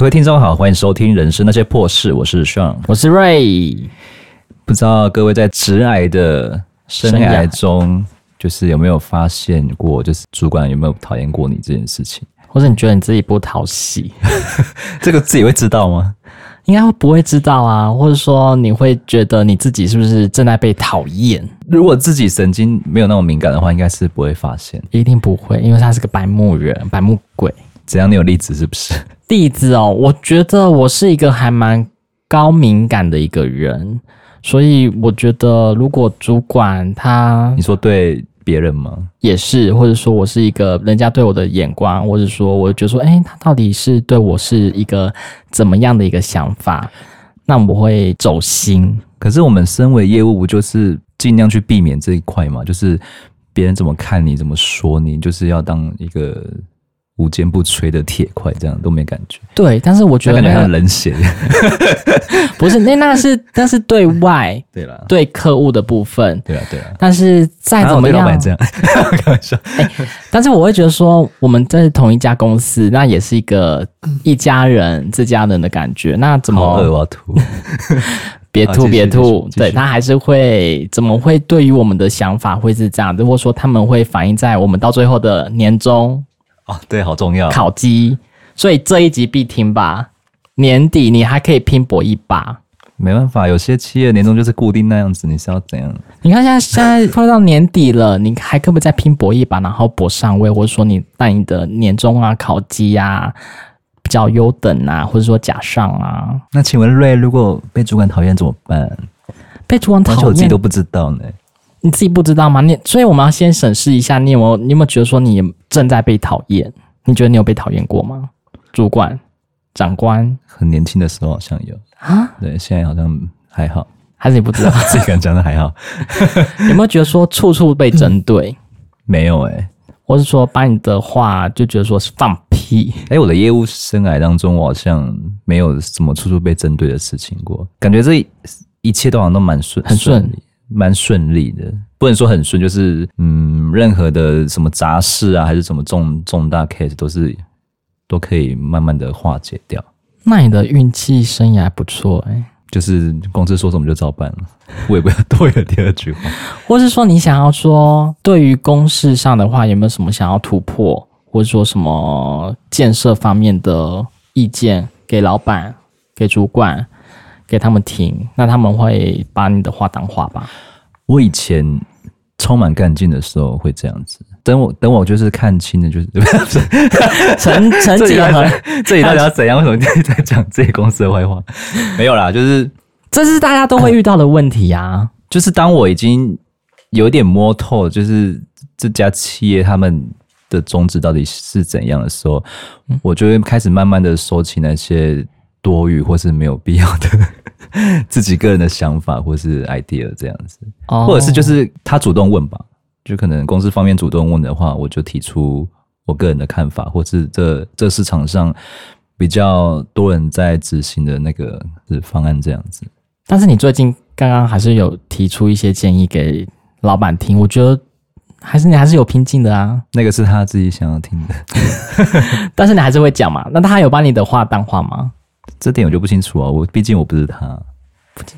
各位听众好，欢迎收听《人生那些破事》，我是 Sean，我是 Ray。不知道各位在职涯的生涯中，就是有没有发现过，就是主管有没有讨厌过你这件事情，或者你觉得你自己不讨喜，这个自己会知道吗？应该会不会知道啊？或者说你会觉得你自己是不是正在被讨厌？如果自己神经没有那么敏感的话，应该是不会发现，一定不会，因为他是个白目人、白目鬼。只要？你有例子是不是？例子哦，我觉得我是一个还蛮高敏感的一个人，所以我觉得如果主管他，你说对别人吗？也是，或者说我是一个人家对我的眼光，或者说我觉得说，诶，他到底是对我是一个怎么样的一个想法？那我会走心。可是我们身为业务，不就是尽量去避免这一块嘛？就是别人怎么看你，怎么说你，就是要当一个。无坚不摧的铁块，这样都没感觉。对，但是我觉得、那个、很冷血。不是，那那是那是对 外，对了，对客户的部分，对啊，对啊。但是再怎么样，啊、这样开玩笑、欸。但是我会觉得说，我们在同一家公司，那也是一个一家人、自家人的感觉。那怎么？我要吐。别吐，别吐。对，他还是会怎么会对于我们的想法会是这样？如果说他们会反映在我们到最后的年终。哦，对，好重要。烤鸡，所以这一集必听吧。年底你还可以拼搏一把。没办法，有些企业年终就是固定那样子，你是要怎样？你看现在现在快到年底了，你还可不可以再拼搏一把，然后搏上位，或者说你带你的年终啊、考绩啊比较优等啊，或者说假上啊？那请问瑞，如果被主管讨厌怎么办？被主管讨厌，我自己都不知道呢。你自己不知道吗？你所以我们要先审视一下，你有没有你有没有觉得说你正在被讨厌？你觉得你有被讨厌过吗？主管、长官，很年轻的时候好像有啊，对，现在好像还好，还是你不知道？自己敢讲的还好，有没有觉得说处处被针对？没有哎、欸，或是说把你的话就觉得说是放屁？哎、欸，我的业务生涯当中，我好像没有什么处处被针对的事情过，感觉这一切都好像都蛮顺，很顺利。蛮顺利的，不能说很顺，就是嗯，任何的什么杂事啊，还是什么重重大 case，都是都可以慢慢的化解掉。那你的运气生涯还不错哎、欸，就是公司说什么就照办了，我也不要多有第二句话。或是说你想要说，对于公事上的话，有没有什么想要突破，或者说什么建设方面的意见给老板、给主管？给他们听，那他们会把你的话当话吧？我以前充满干劲的时候会这样子，等我等我就是看清的，就是成成结合，这里到底要怎样？为什么你在讲这些公司的坏话？没有啦，就是这是大家都会遇到的问题呀、啊。就是当我已经有点摸透，就是这家企业他们的宗旨到底是怎样的时候，嗯、我就会开始慢慢的收起那些多余或是没有必要的。自己个人的想法或是 idea 这样子，oh. 或者是就是他主动问吧，就可能公司方面主动问的话，我就提出我个人的看法，或是这这市场上比较多人在执行的那个方案这样子。但是你最近刚刚还是有提出一些建议给老板听，我觉得还是你还是有拼劲的啊。那个是他自己想要听的，但是你还是会讲嘛？那他有把你的话当话吗？这点我就不清楚啊，我毕竟我不是他。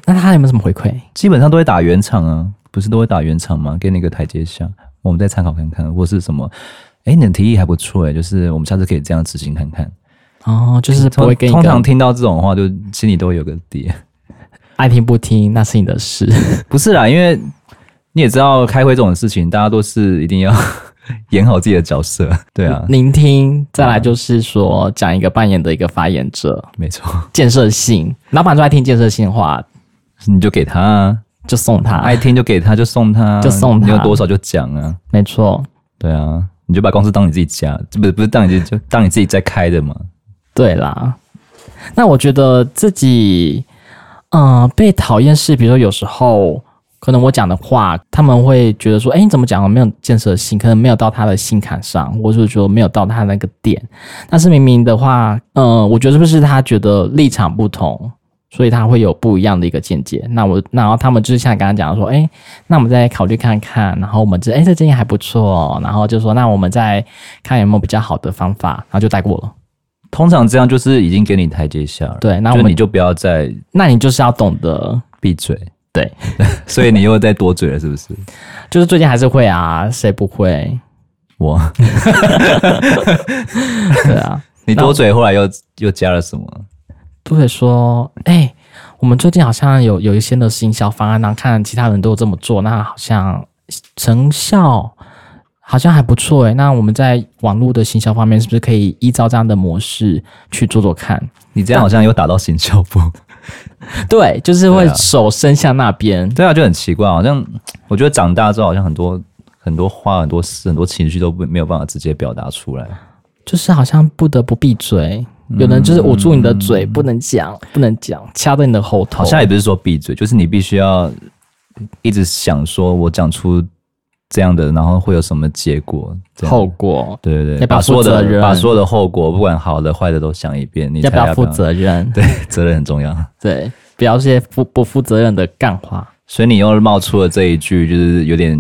那他有没有什么回馈？基本上都会打圆场啊，不是都会打圆场吗？给你个台阶下，我们再参考看看，或是什么？哎，你的提议还不错哎，就是我们下次可以这样执行看看。哦，就是不会跟你通常听到这种话，就心里都会有个底。爱听不听那是你的事，不是啦，因为你也知道，开会这种事情，大家都是一定要。演好自己的角色，对啊，聆听，再来就是说讲一个扮演的一个发言者，没错，建设性，老板最爱听建设性的话，你就给他，就送他，爱听就给他，就送他，就送他，你有多少就讲啊，没错，对啊，你就把公司当你自己家，不是不是当你自己就当你自己在开的嘛，对啦，那我觉得自己，嗯、呃，被讨厌是，比如说有时候。可能我讲的话，他们会觉得说：“哎，你怎么讲的没有建设性？可能没有到他的心坎上，或者是说没有到他那个点。但是明明的话，呃，我觉得是不是他觉得立场不同，所以他会有不一样的一个见解？那我，然后他们就是像刚刚讲的说：哎，那我们再考虑看看。然后我们这，哎，这建议还不错。然后就说，那我们再看有没有比较好的方法。然后就带过了。通常这样就是已经给你台阶下了。对，那我们就不要再，那你就是要懂得闭嘴。对，所以你又在多嘴了，是不是？就是最近还是会啊，谁不会？我。对啊，你多嘴，后来又又加了什么？多嘴说，哎、欸，我们最近好像有有一些的行销方案，然后看其他人都有这么做，那好像成效好像还不错诶。那我们在网络的行销方面，是不是可以依照这样的模式去做做看？你这样好像又打到行销部。对，就是会手伸向那边。对啊，就很奇怪，好像我觉得长大之后，好像很多很多话、很多事、很多情绪都不没有办法直接表达出来，就是好像不得不闭嘴。有人就是捂住你的嘴，嗯、不能讲，不能讲，掐着你的喉头。好像也不是说闭嘴，就是你必须要一直想说，我讲出这样的，然后会有什么结果、后果？对对对，把所有的把所有的后果，不管好的坏的都想一遍。你要不要负责任？对，责任很重要。对，不要些不不负责任的干话。所以你又冒出了这一句，就是有点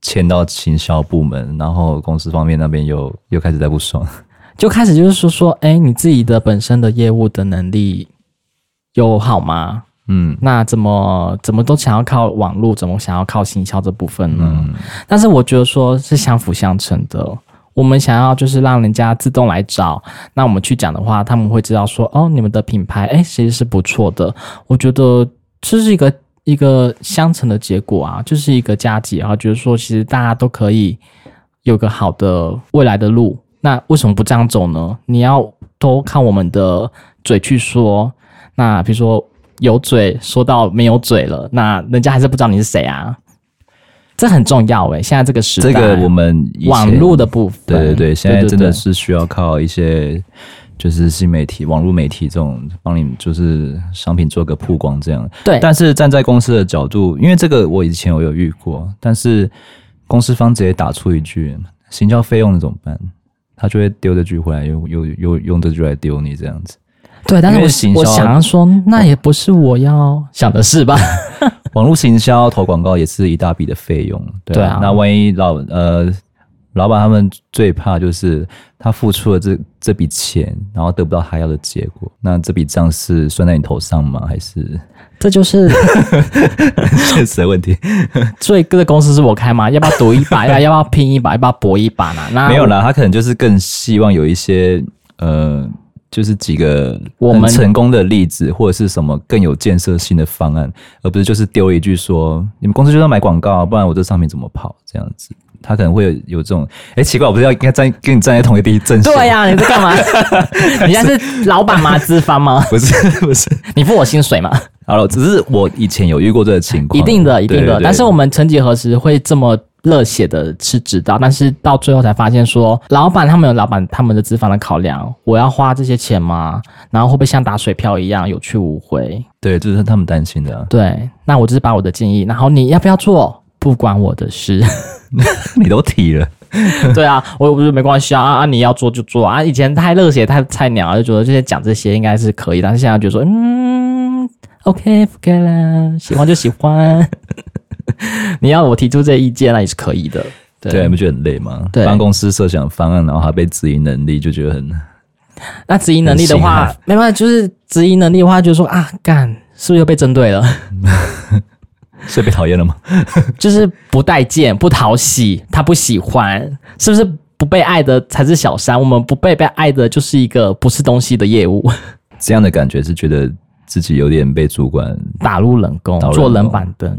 牵到行销部门，然后公司方面那边又又开始在不爽。就开始就是说说，哎、欸，你自己的本身的业务的能力有好吗？嗯，那怎么怎么都想要靠网络，怎么想要靠行销这部分呢？嗯、但是我觉得说是相辅相成的。我们想要就是让人家自动来找，那我们去讲的话，他们会知道说，哦，你们的品牌，哎、欸，其实是不错的。我觉得这是一个一个相乘的结果啊，就是一个佳绩啊，觉得说其实大家都可以有个好的未来的路。那为什么不这样走呢？你要都靠我们的嘴去说。那比如说有嘴说到没有嘴了，那人家还是不知道你是谁啊。这很重要诶，现在这个时代，这个我们网络的部分，对对对，现在真的是需要靠一些就是新媒体、网络媒体这种帮你就是商品做个曝光这样。对，但是站在公司的角度，因为这个我以前我有遇过，但是公司方直接打出一句行销费用怎么办？他就会丢这句回来，又又又用这句来丢你这样子。对，但是我我想要说，那也不是我要想的事吧？网络行销投广告也是一大笔的费用，对啊。那万一老呃老板他们最怕就是他付出了这这笔钱，然后得不到他要的结果，那这笔账是算在你头上吗？还是？这就是现实的问题。所以，各个公司是我开吗？要不要赌一把？要 要不要拼一把？要不要搏一把呢？那没有啦，他可能就是更希望有一些呃，就是几个我们成功的例子，或者是什么更有建设性的方案，而不是就是丢一句说你们公司就是要买广告，不然我这上面怎么跑这样子。他可能会有有这种，哎，奇怪，我不是要应该站跟你站在同一地阵线？对呀、啊，你在干嘛？你现在是老板吗？资方吗？不是，不是，你付我薪水吗？好了，只是我以前有遇过这个情况，一定的，一定的。对对对，但是我们曾几何时会这么热血的去指导，但是到最后才发现说，老板他们有老板他们的资方的考量，我要花这些钱吗？然后会不会像打水漂一样有去无回？对，这、就是他们担心的、啊。对，那我就是把我的建议，然后你要不要做？不关我的事，你都提了，对啊，我我不是没关系啊啊，你要做就做啊。以前太热血太菜鸟，就觉得这些讲这些应该是可以，但是现在觉得说嗯，OK，不该了，喜欢就喜欢。你要我提出这意见，那也是可以的。对，不觉得很累吗？对，帮公司设想方案，然后还被质疑能力，就觉得很 那质疑能力的话，没办法，就是质疑能力的话，就说啊，干，是不是又被针对了？是被讨厌了吗？就是不待见、不讨喜，他不喜欢，是不是不被爱的才是小三？我们不被被爱的，就是一个不是东西的业务。这样的感觉是觉得自己有点被主管打入冷宫，坐冷板凳。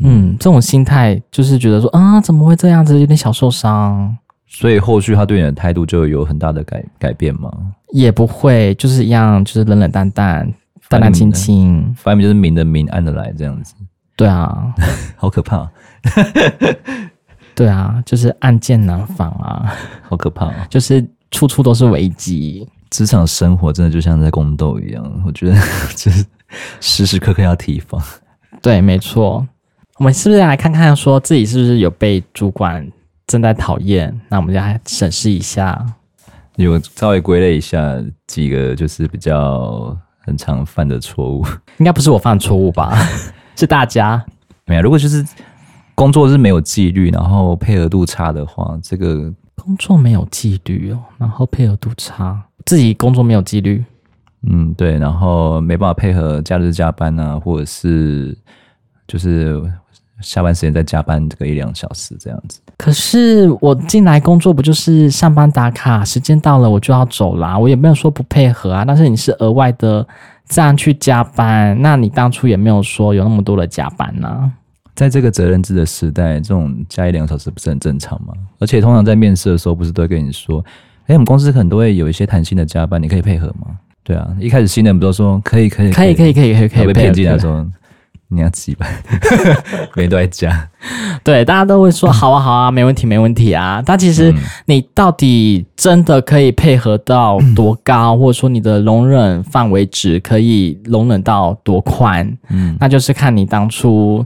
嗯，这种心态就是觉得说啊，怎么会这样子？有点小受伤。所以后续他对你的态度就有很大的改改变吗？也不会，就是一样，就是冷冷淡淡、淡淡清清，反正就是明的明，暗的来这样子。对啊，好可怕！对啊，就是暗箭难防啊，好可怕！就是处处都是危机，职场生活真的就像在宫斗一样，我觉得 就是时时刻刻要提防。对，没错。我们是不是来看看，说自己是不是有被主管正在讨厌？那我们就来审视一下，有稍微归类一下几个，就是比较很常犯的错误。应该不是我犯错误吧？是大家没有。如果就是工作是没有纪律，然后配合度差的话，这个工作没有纪律哦，然后配合度差，自己工作没有纪律。嗯，对，然后没办法配合假日加班啊，或者是就是下班时间再加班这个一两小时这样子。可是我进来工作不就是上班打卡，时间到了我就要走啦，我也没有说不配合啊。但是你是额外的这样去加班，那你当初也没有说有那么多的加班呢、啊。在这个责任制的时代，这种加一两小时不是很正常吗？而且通常在面试的时候，不是都会跟你说，哎，我们公司可能都会有一一些弹性的加班，你可以配合吗？对啊，一开始新人不都说可以可以可以可以可以可以可以被骗进来说你要几百，每天都在加，对，大家都会说好啊好啊，没问题没问题啊。但其实你到底真的可以配合到多高，或者说你的容忍范围值可以容忍到多宽？嗯，那就是看你当初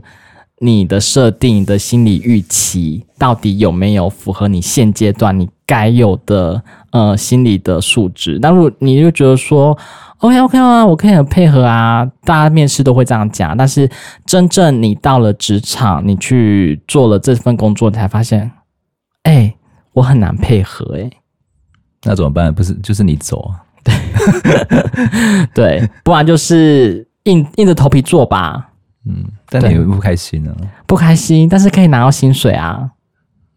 你的设定的心理预期到底有没有符合你现阶段你该有的。呃，心理的素质。那如果你就觉得说，OK OK 啊，我可以很配合啊，大家面试都会这样讲。但是真正你到了职场，你去做了这份工作，你才发现，哎、欸，我很难配合、欸，哎，那怎么办？不是，就是你走啊？对，对，不然就是硬硬着头皮做吧。嗯，但你会不开心呢、啊？不开心，但是可以拿到薪水啊。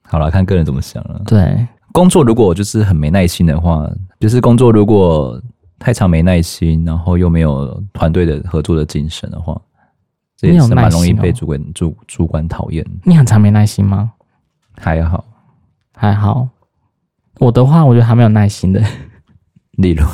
好了，看个人怎么想了。对。工作如果就是很没耐心的话，就是工作如果太长没耐心，然后又没有团队的合作的精神的话，这也是蛮容易被主管、哦、主主管讨厌。你很常没耐心吗？还好，还好。我的话，我觉得还没有耐心的。例如，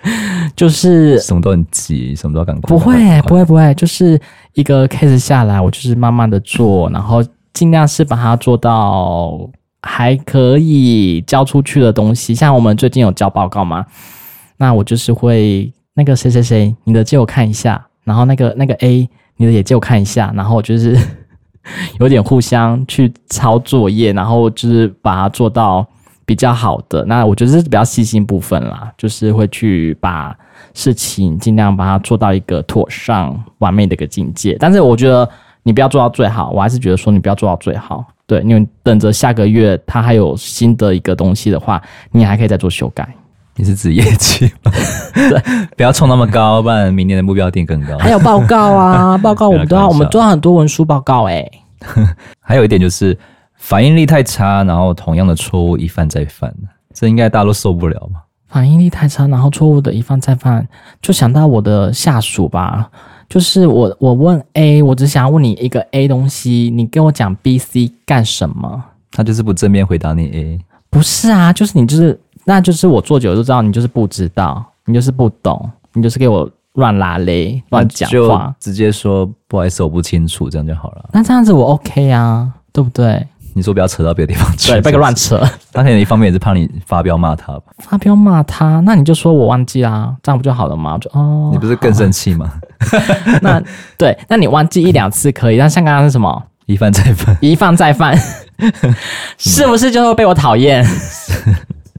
就是什么都很急，什么都要赶快。不会，不会，不会，就是一个 case 下来，我就是慢慢的做，然后尽量是把它做到。还可以交出去的东西，像我们最近有交报告嘛？那我就是会那个谁谁谁，你的借我看一下，然后那个那个 A，你的也借我看一下，然后就是 有点互相去抄作业，然后就是把它做到比较好的。那我觉得是比较细心部分啦，就是会去把事情尽量把它做到一个妥善完美的一个境界。但是我觉得你不要做到最好，我还是觉得说你不要做到最好。对，因为等着下个月他还有新的一个东西的话，你还可以再做修改。你是指业绩吗？对，不要冲那么高，不然明年的目标定更高。还有报告啊，报告我们都要，我们都要很多文书报告哎、欸。还有一点就是反应力太差，然后同样的错误一犯再犯，这应该大家都受不了吧？反应力太差，然后错误的一犯再犯，就想到我的下属吧。就是我，我问 A，我只想要问你一个 A 东西，你跟我讲 B、C 干什么？他就是不正面回答你 A。不是啊，就是你就是，那就是我做久了就知道你就是不知道，你就是不懂，你就是给我乱拉嘞，乱讲话，直接说不好意思，我不清楚，这样就好了。那这样子我 OK 啊，对不对？你说不要扯到别的地方去，对，别个乱扯。当然，一方面也是怕你发飙骂他吧。发飙骂他，那你就说我忘记啦，这样不就好了吗？就哦，你不是更生气吗？那对，那你忘记一两次可以，但像刚刚是什么？一犯再犯，一犯再犯，是不是就会被我讨厌？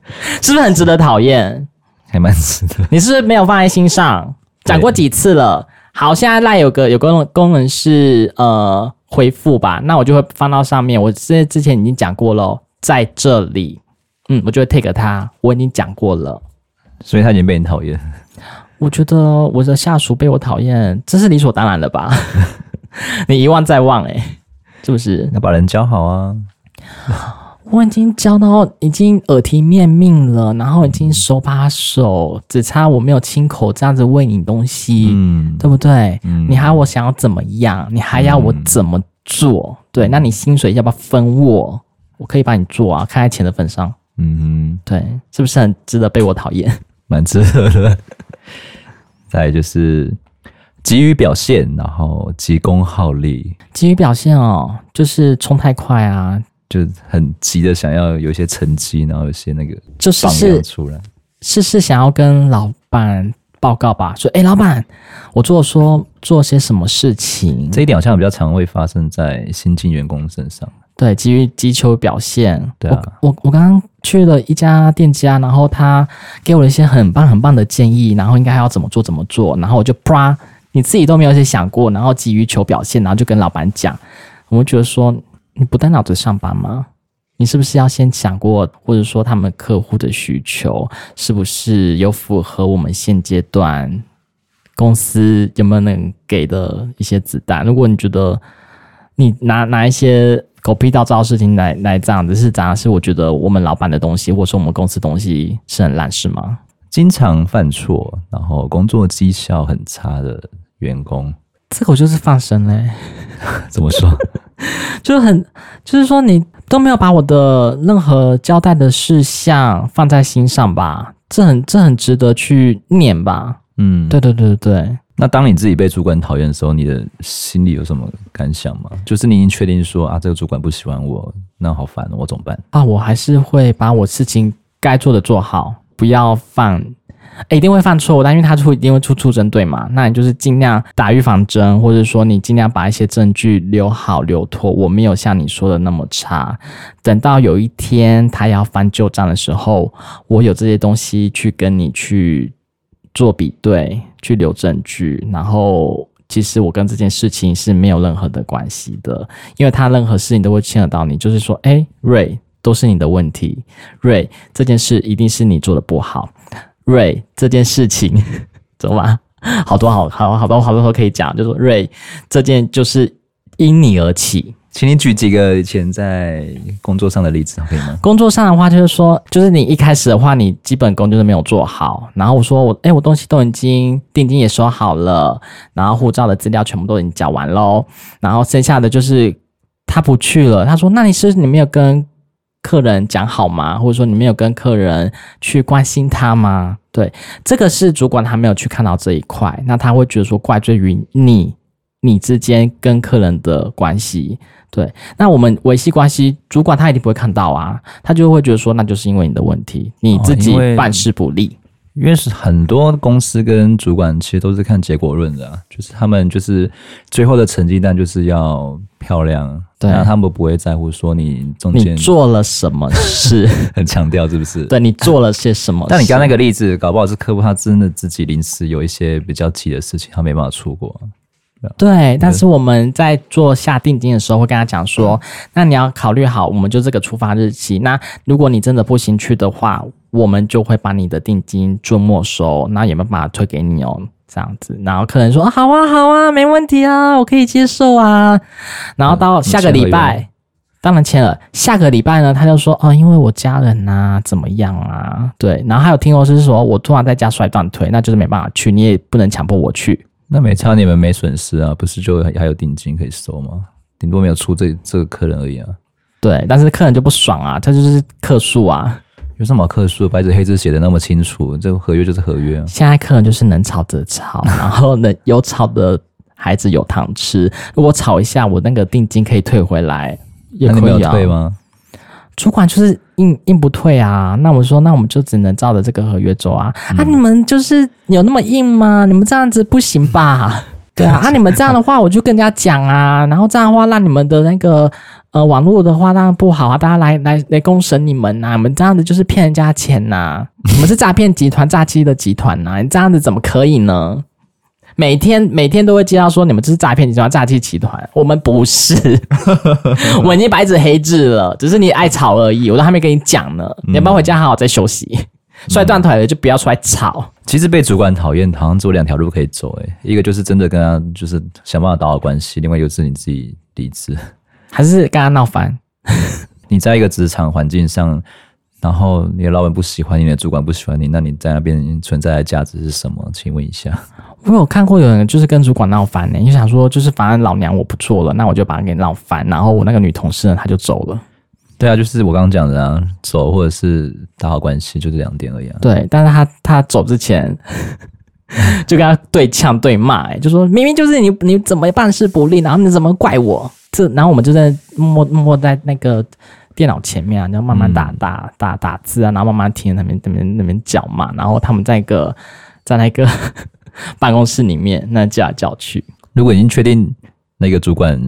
是不是很值得讨厌？还蛮值得。你是不是没有放在心上？讲过几次了？好，现在赖有个有个功能是呃。回复吧，那我就会放到上面。我之之前已经讲过了，在这里，嗯，我就会 take 他。我已经讲过了，所以他已经被你讨厌。我觉得我的下属被我讨厌，这是理所当然的吧？你一忘再忘，欸，诶，是不是？要把人教好啊！我已经教到已经耳提面命了，然后已经手把手，只差我没有亲口这样子喂你东西，嗯，对不对？嗯，你还要我想要怎么样？你还要我怎么做？嗯，对，那你薪水要不要分我？我可以帮你做啊，看在钱的份上，嗯哼，对，是不是很值得被我讨厌？蛮值得的。再就是急于表现，然后急功好利。急于表现哦，就是冲太快啊。就很急的想要有一些成绩，然后有些那个就是是出来，是是想要跟老板报告吧？说，哎、欸，老板，我做说做些什么事情？这一点好像比较常会发生在新进员工身上。对，急于急求表现。对啊，我我我刚刚去了一家店家，然后他给我了一些很棒很棒的建议，然后应该要怎么做怎么做，然后我就啪，你自己都没有去想过，然后急于求表现，然后就跟老板讲，我们觉得说。你不带脑子上班吗？你是不是要先想过，或者说他们客户的需求是不是有符合我们现阶段公司有没有能给的一些子弹？如果你觉得你拿拿一些狗屁倒灶的事情来来这样子是这样，是我觉得我们老板的东西，或者说我们公司东西是很烂，是吗？经常犯错，然后工作绩效很差的员工，这个我就是放生嘞。怎么说？就是很，就是说你都没有把我的任何交代的事项放在心上吧？这很这很值得去念吧？嗯，对对对对对。那当你自己被主管讨厌的时候，你的心里有什么感想吗？就是你已经确定说啊，这个主管不喜欢我，那好烦，我怎么办？啊，我还是会把我事情该做的做好，不要犯，欸、一定会犯错误，但因为他出一定会处处针对嘛，那你就是尽量打预防针，或者说你尽量把一些证据留好留妥。我没有像你说的那么差，等到有一天他要翻旧账的时候，我有这些东西去跟你去。做比对，去留证据，然后其实我跟这件事情是没有任何的关系的，因为他任何事情都会牵扯到你，就是说，哎，瑞，都是你的问题，瑞，这件事一定是你做的不好，瑞，这件事情，怎么办？好多好好好多好多都可以讲，就是说，瑞，这件就是因你而起。请你举几个以前在工作上的例子，可以吗？工作上的话，就是说，就是你一开始的话，你基本功就是没有做好。然后我说我，哎，我东西都已经定金也收好了，然后护照的资料全部都已经缴完喽。然后剩下的就是他不去了。他说，那你是你没有跟客人讲好吗？或者说你没有跟客人去关心他吗？对，这个是主管他没有去看到这一块，那他会觉得说怪罪于你，你之间跟客人的关系。对，那我们维系关系，主管他一定不会看到啊，他就会觉得说，那就是因为你的问题，你自己办事不力。哦、因为是很多公司跟主管其实都是看结果论的、啊，就是他们就是最后的成绩单就是要漂亮，对，然后他们不会在乎说你中间做了什么事，很强调是不是？对，你做了些什么事？但你刚刚那个例子，搞不好是客户他真的自己临时有一些比较急的事情，他没办法出国。对，但是我们在做下定金的时候，会跟他讲说，那你要考虑好，我们就这个出发日期。那如果你真的不行去的话，我们就会把你的定金做没收，那也没办法退给你哦，这样子。然后客人说，好啊，好啊，没问题啊，我可以接受啊。然后到下个礼拜，当然签了。下个礼拜呢，他就说，哦，因为我家人啊，怎么样啊？对，然后还有听说是说我突然在家摔断腿，那就是没办法去，你也不能强迫我去。那没差，你们没损失啊，不是就还有定金可以收吗？顶多没有出这这个客人而已啊。对，但是客人就不爽啊，他就是客诉啊。有什么客诉？白纸黑字写的那么清楚，这个合约就是合约啊。现在客人就是能吵则吵，然后呢，有吵的孩子有糖吃。如果吵一下，我那个定金可以退回来，也可以啊。那你没有退吗？主管就是硬硬不退啊，那我说，那我们就只能照着这个合约走啊。嗯、啊，你们就是有那么硬吗？你们这样子不行吧？对啊，啊，你们这样的话，我就跟人家讲啊，然后这样的话，让你们的那个呃网络的话，当然不好啊，大家来来来公审你们呐、啊，你们这样子就是骗人家钱呐、啊，你们是诈骗集团、诈欺的集团呐、啊，你这样子怎么可以呢？每天每天都会接到说你们这是诈骗集团、诈欺集团，我们不是 我已经白纸黑字了，只是你爱吵而已，我都还没跟你讲呢。你要不要回家好好再休息？摔断腿了就不要出来吵。其实被主管讨厌，好像只有两条路可以走，诶，一个就是真的跟他就是想办法打好关系，另外一个是你自己离职，还是跟他闹翻？你在一个职场环境上。然后你的老板不喜欢你，你的主管不喜欢你，那你在那边存在的价值是什么？请问一下。我有看过有人就是跟主管闹翻呢，你就想说就是反正老娘我不做了，那我就把他给闹翻，然后我那个女同事呢，她就走了。对啊，就是我刚刚讲的啊，走或者是打好关系，就这两点而已啊。对，但是他他走之前 就跟他对呛对骂，哎，就说明明就是你你怎么办事不力，然后你怎么怪我？这然后我们就在默默在那个。电脑前面啊，然后慢慢打打打打字啊，然后慢慢听那边那边那边叫嘛，然后他们在一个在那个 办公室里面那叫来叫去。如果已经确定那个主管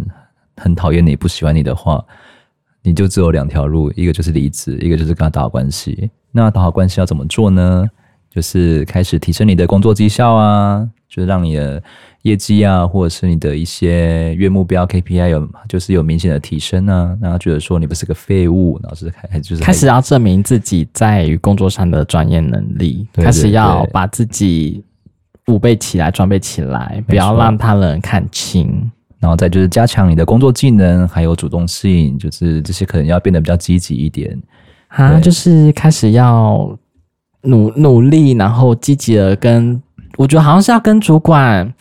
很讨厌你不喜欢你的话，你就只有两条路，一个就是离职，一个就是跟他打好关系。那打好关系要怎么做呢？就是开始提升你的工作绩效啊，就是让你的业绩啊，或者是你的一些月目标 KPI 有就是有明显的提升啊，然后觉得说你不是个废物，然后是开就是开始要证明自己在于工作上的专业能力，对对对，开始要把自己武备起来、装备起来，不要让他人看清。然后再就是加强你的工作技能，还有主动性，就是这些可能要变得比较积极一点啊，就是开始要努努力，然后积极的跟，我觉得好像是要跟主管。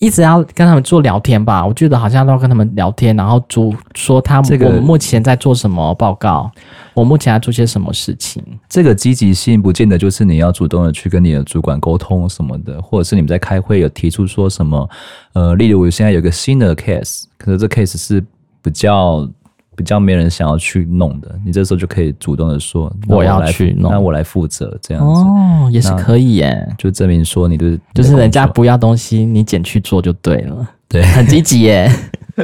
一直要跟他们做聊天吧，我觉得好像都要跟他们聊天，然后主说他们我们目前在做什么报告，我目前在做些什么事情。这个积极性不见得就是你要主动的去跟你的主管沟通什么的，或者是你们在开会有提出说什么，呃，例如我现在有个新的 case，可是这 case 是比较。比较没人想要去弄的，你这时候就可以主动的说我，我要去弄，那我来负责这样子。哦，也是可以耶，就证明说你的就是人家不要东西，你捡去做就对了，对，很积极耶，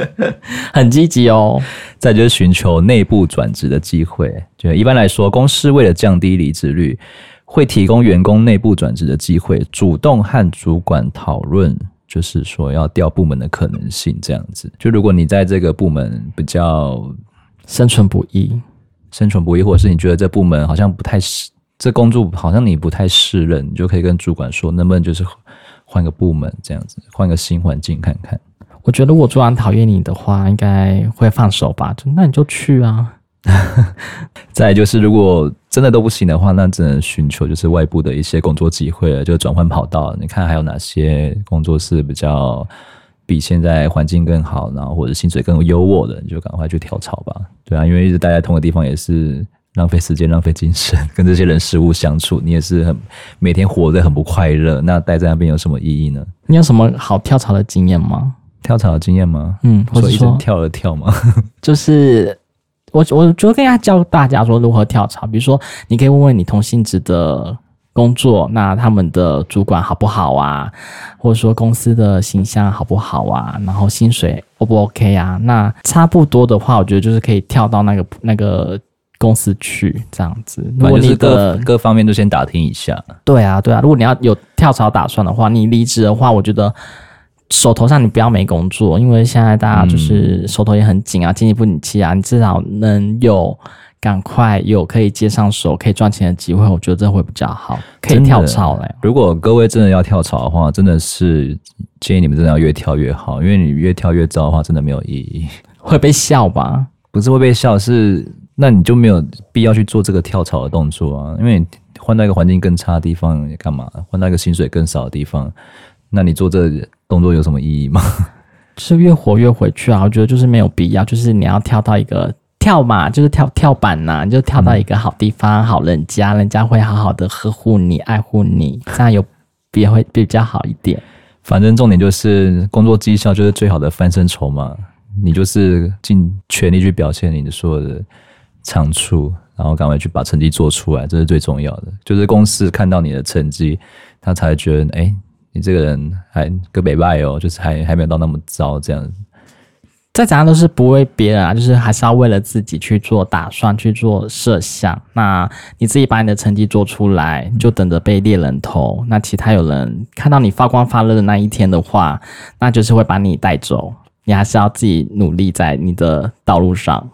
很积极哦。再就是寻求内部转职的机会，就一般来说，公司为了降低离职率，会提供员工内部转职的机会，主动和主管讨论。就是说要调部门的可能性，这样子。就如果你在这个部门比较生存不易，生存不易，或者是你觉得这部门好像不太适，这工作好像你不太适任，你就可以跟主管说，能不能就是换个部门这样子，换个新环境看看。我觉得如果主管讨厌你的话，应该会放手吧？就那你就去啊。再就是，如果真的都不行的话，那只能寻求就是外部的一些工作机会了，就转换跑道。你看还有哪些工作是比较比现在环境更好，然后或者薪水更优渥的，你就赶快去跳槽吧。对啊，因为一直待在同个地方也是浪费时间、浪费精神，跟这些人事物相处，你也是很每天活得很不快乐。那待在那边有什么意义呢？你有什么好跳槽的经验吗？跳槽的经验吗？嗯，或者说一直跳了跳吗？就是。我我就跟他教大家说如何跳槽，比如说你可以问问你同性质的工作，那他们的主管好不好啊？或者说公司的形象好不好啊？然后薪水 O 不 OK 啊？那差不多的话，我觉得就是可以跳到那个那个公司去这样子。如果你的各各方面都先打听一下。对啊，对啊。如果你要有跳槽打算的话，你离职的话，我觉得。手头上你不要没工作，因为现在大家就是手头也很紧啊，经济不景气啊，你至少能有赶快有可以接上手、可以赚钱的机会，我觉得这会比较好，可以跳槽嘞。如果各位真的要跳槽的话，真的是建议你们真的要越跳越好，因为你越跳越糟的话，真的没有意义，会被笑吧？不是会被笑，是那你就没有必要去做这个跳槽的动作啊，因为你换到一个环境更差的地方，你干嘛？换到一个薪水更少的地方。那你做这动作有什么意义吗？是越活越回去啊！我觉得就是没有必要，就是你要跳到一个跳嘛，就是跳跳板呐、啊，你就跳到一个好地方、嗯、好人家，人家会好好的呵护你、爱护你，这样有比会比较好一点。反正重点就是工作绩效就是最好的翻身筹码，你就是尽全力去表现你的所有的长处，然后赶快去把成绩做出来，这是最重要的。就是公司看到你的成绩，他才觉得哎。欸你这个人还个北拜哦，就是还还没有到那么糟这样子。再怎样都是不为别人啊，就是还是要为了自己去做打算，去做设想。那你自己把你的成绩做出来，就等着被猎人头。那其他有人看到你发光发热的那一天的话，那就是会把你带走。你还是要自己努力在你的道路上。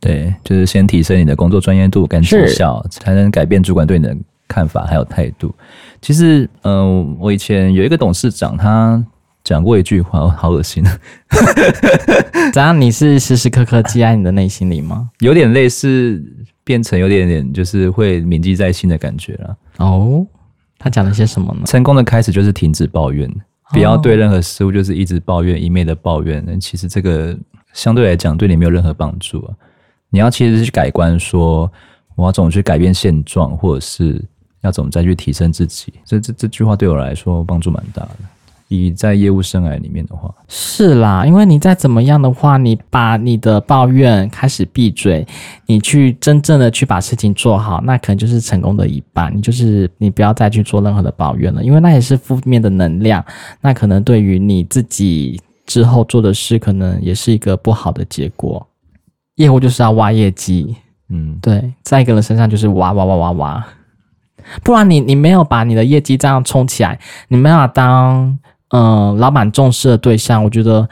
对，就是先提升你的工作专业度跟绩效，才能改变主管对你的看法还有态度。其实，嗯、呃，我以前有一个董事长，他讲过一句话，好恶心啊！怎样？你是时时刻刻记在你的内心里吗？有点类似，变成有点点，就是会铭记在心的感觉了。哦，他讲了些什么呢？成功的开始就是停止抱怨，不要对任何事物就是一直抱怨，一昧的抱怨。那其实这个相对来讲对你没有任何帮助啊！你要其实是去改观，说我要怎么去改变现状，或者是。要怎么再去提升自己？这这这句话对我来说帮助蛮大的。以在业务生涯里面的话，是啦，因为你再怎么样的话，你把你的抱怨开始闭嘴，你去真正的去把事情做好，那可能就是成功的一半。你就是你不要再去做任何的抱怨了，因为那也是负面的能量。那可能对于你自己之后做的事，可能也是一个不好的结果。业务就是要挖业绩，嗯，对，在一个人身上就是挖挖挖挖挖。不然你你没有把你的业绩这样冲起来，你没有当嗯、呃、老板重视的对象，我觉得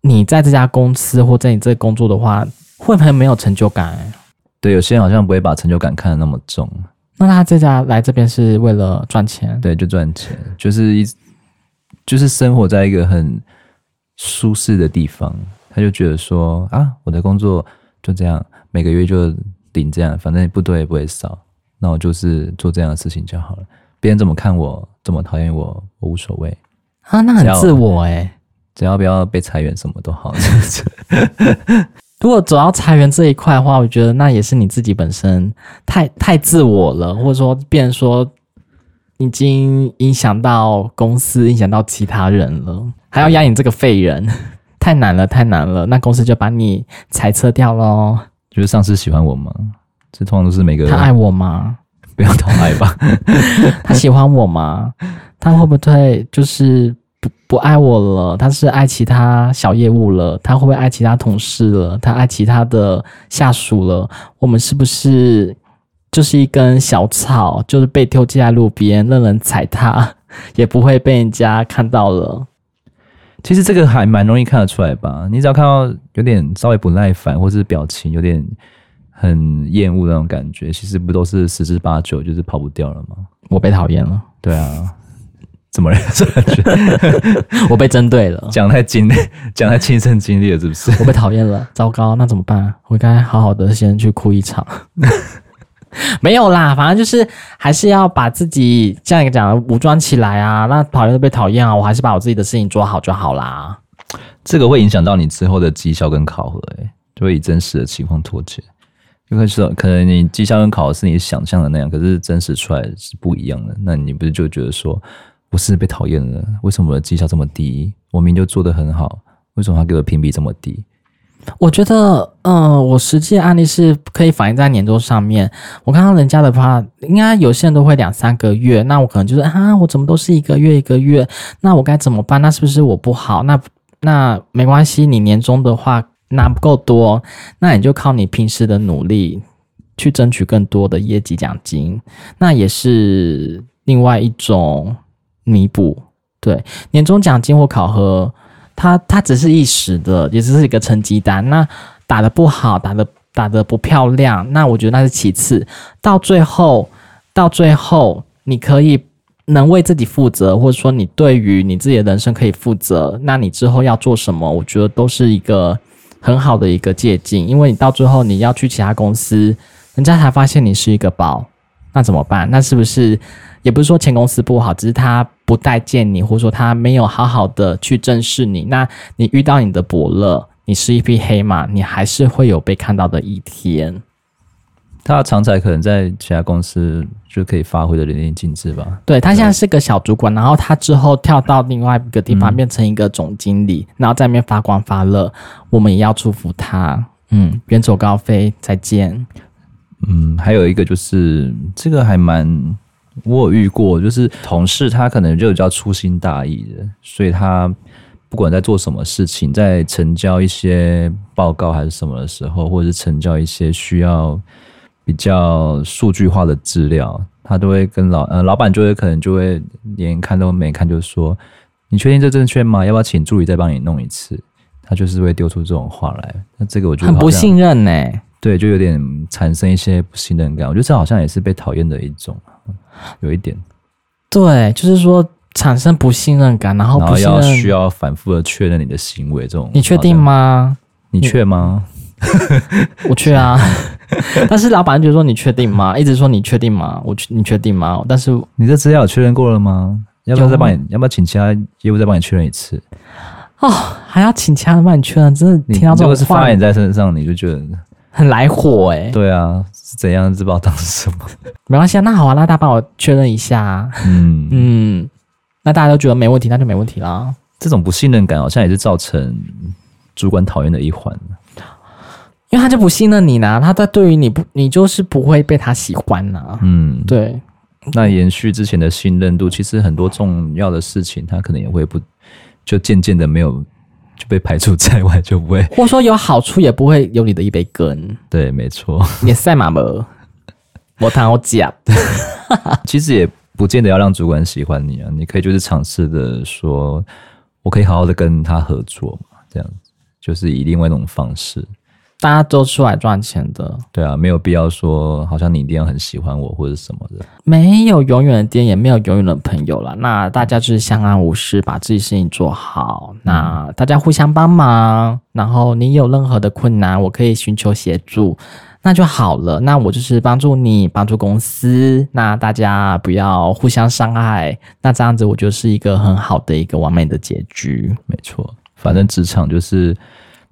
你在这家公司或在你这工作的话，会不会没有成就感？对，有些人好像不会把成就感看得那么重。那他这家来这边是为了赚钱？对，就赚钱，就是一就是生活在一个很舒适的地方，他就觉得说啊，我的工作就这样，每个月就领这样，反正不多也不会少。那我就是做这样的事情就好了。别人怎么看我，怎么讨厌我，我无所谓啊。那很自我哎、欸，只要不要被裁员，什么都好。如果走到裁员这一块的话，我觉得那也是你自己本身太太自我了，或者说，变成说已经影响到公司，影响到其他人了，还要压你这个废人，太难了，太难了。那公司就把你裁撤掉喽。就是上司喜欢我吗？这通常都是每个人。他爱我吗？不要讨爱吧。他喜欢我吗？他会不会就是不不爱我了？他是爱其他小业务了？他会不会爱其他同事了？他爱其他的下属了？我们是不是就是一根小草，就是被丢弃在路边，任人踩踏，也不会被人家看到了？其实这个还蛮容易看得出来吧？你只要看到有点稍微不耐烦，或是表情有点。很厌恶那种感觉，其实不都是十之八九就是跑不掉了吗？我被讨厌了。对啊，怎么了？我被针对了。讲太经历，讲太亲身经历了，是不是？我被讨厌了，糟糕，那怎么办？我该好好的先去哭一场。没有啦，反正就是还是要把自己这样一个讲的武装起来啊。那讨厌就被讨厌啊，我还是把我自己的事情做好就好啦。这个会影响到你之后的绩效跟考核、欸，诶就会以真实的情况脱节。因为是可能你绩效跟考的是你想象的那样，可是真实出来是不一样的。那你不是就觉得说，我是被讨厌了？为什么我的绩效这么低？我明明就做的很好，为什么他给我评比这么低？我觉得，嗯、我实际案例是可以反映在年终上面。我看到人家的话，应该有些人都会两三个月，那我可能就是啊，我怎么都是一个月一个月？那我该怎么办？那是不是我不好？那那没关系，你年终的话。拿不够多，那你就靠你平时的努力去争取更多的业绩奖金，那也是另外一种弥补。对，年终奖金或考核，它它只是一时的，也只是一个成绩单。那打得不好，打得打得不漂亮，那我觉得那是其次。到最后，到最后，你可以能为自己负责，或者说你对于你自己的人生可以负责，那你之后要做什么，我觉得都是一个。很好的一个借镜，因为你到最后你要去其他公司，人家才发现你是一个宝，那怎么办？那是不是也不是说前公司不好，只是他不待见你，或者说他没有好好的去正视你？那你遇到你的伯乐，你是一匹黑马，你还是会有被看到的一天。他的长才可能在其他公司就可以发挥的淋漓尽致吧。对，他现在是个小主管，然后他之后跳到另外一个地方，变成一个总经理，嗯、然后在那边发光发热。我们也要祝福他，嗯，远走高飞，再见。嗯，还有一个就是这个还蛮我有遇过，就是同事他可能就比较粗心大意的，所以他不管在做什么事情，在成交一些报告还是什么的时候，或者是成交一些需要。比较数据化的资料，他都会跟老呃老板就会可能就会连看都没看，就说你确定这正确吗？要不要请助理再帮你弄一次？他就是会丢出这种话来。那这个我觉得很不信任呢、欸。对，就有点产生一些不信任感。我觉得这好像也是被讨厌的一种，有一点。对，就是说产生不信任感，然后不后要需要反复的确认你的行为，这种你确定吗？你确吗？我去啊。但是老板就说：“你确定吗？”一直说：“你确定吗？”我确，你确定吗？但是你这资料有确认过了吗？要不要再帮你？要不要请其他业务再帮你确认一次？哦，还要请其他人帮你确认？真的听到这种话，是发言在身上，你就觉得很来火哎、欸。对啊，是怎样？不知道当时什么？没关系啊，那好啊，那大家帮我确认一下。嗯嗯，那大家都觉得没问题，那就没问题啦。这种不信任感好像也是造成主管讨厌的一环。因为他就不信任你呢，他在对于你不，你就是不会被他喜欢呢。嗯，对。那延续之前的信任度，其实很多重要的事情，他可能也会不，就渐渐的没有就被排除在外，就不会，或者说有好处也不会有你的一杯羹。对，没错。你赛马吗？我谈我讲，其实也不见得要让主管喜欢你啊，你可以就是尝试的说，我可以好好的跟他合作嘛，这样子就是以另外一种方式。大家都出来赚钱的，对啊，没有必要说好像你一定要很喜欢我或者什么的。没有永远的爹，也没有永远的朋友了。那大家就是相安无事，把自己事情做好。那大家互相帮忙，然后你有任何的困难，我可以寻求协助，那就好了。那我就是帮助你，帮助公司。那大家不要互相伤害。那这样子，我觉得是一个很好的一个完美的结局。没错，反正职场就是。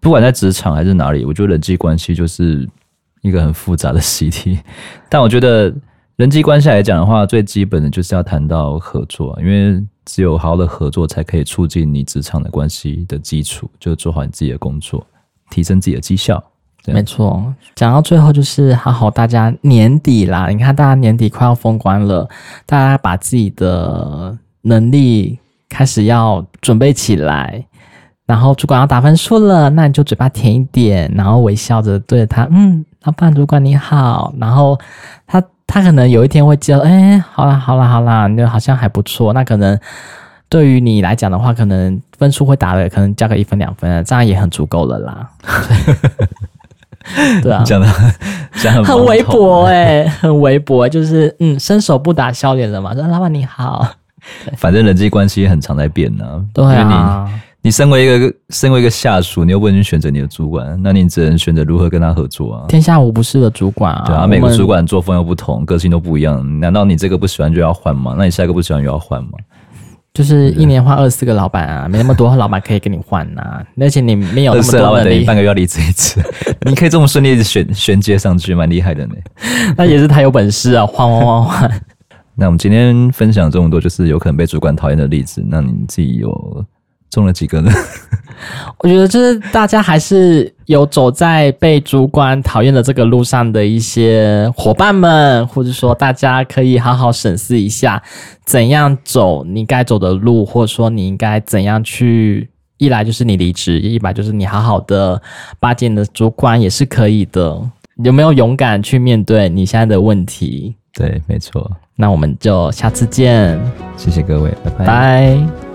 不管在职场还是哪里，我觉得人际关系就是一个很复杂的习题。但我觉得人际关系来讲的话，最基本的就是要谈到合作，因为只有好好的合作，才可以促进你职场的关系的基础，就做好你自己的工作，提升自己的绩效。没错，讲到最后就是好好，大家年底啦，你看大家年底快要封关了，大家把自己的能力开始要准备起来。然后主管要打分数了，那你就嘴巴甜一点，然后微笑着对着他，嗯，老板主管你好。然后他他可能有一天会记得，哎，好啦好啦好啦，你好像还不错。那可能对于你来讲的话，可能分数会打的，可能加个一分两分，这样也很足够了啦。对啊，讲的讲的很微薄哎，很微薄，就是嗯，伸手不打笑脸人嘛。说老板你好，反正人际关系很常在变呢、啊。对啊。你身为一个身为一个下属，你又不能选择你的主管，那你只能选择如何跟他合作啊？天下无不是的主管啊！对啊，每个主管作风又不同，个性都不一样，难道你这个不喜欢就要换吗？那你下一个不喜欢又要换吗？就是一年换二十四个老板啊，没那么多老板可以跟你换呐、啊，而且你没有那么多老板，等于半个月要离职一次，你可以这么顺利的选衔接上去，蛮厉害的呢。那也是他有本事啊，换换换换。那我们今天分享这么多，就是有可能被主管讨厌的例子，那你自己有？中了几个呢？我觉得就是大家还是有走在被主管讨厌的这个路上的一些伙伴们，或者说大家可以好好审视一下，怎样走你该走的路，或者说你应该怎样去。一来就是你离职，一来就是你好好的巴结你的主管也是可以的。有没有勇敢去面对你现在的问题？对，没错。那我们就下次见，谢谢各位，拜拜。拜。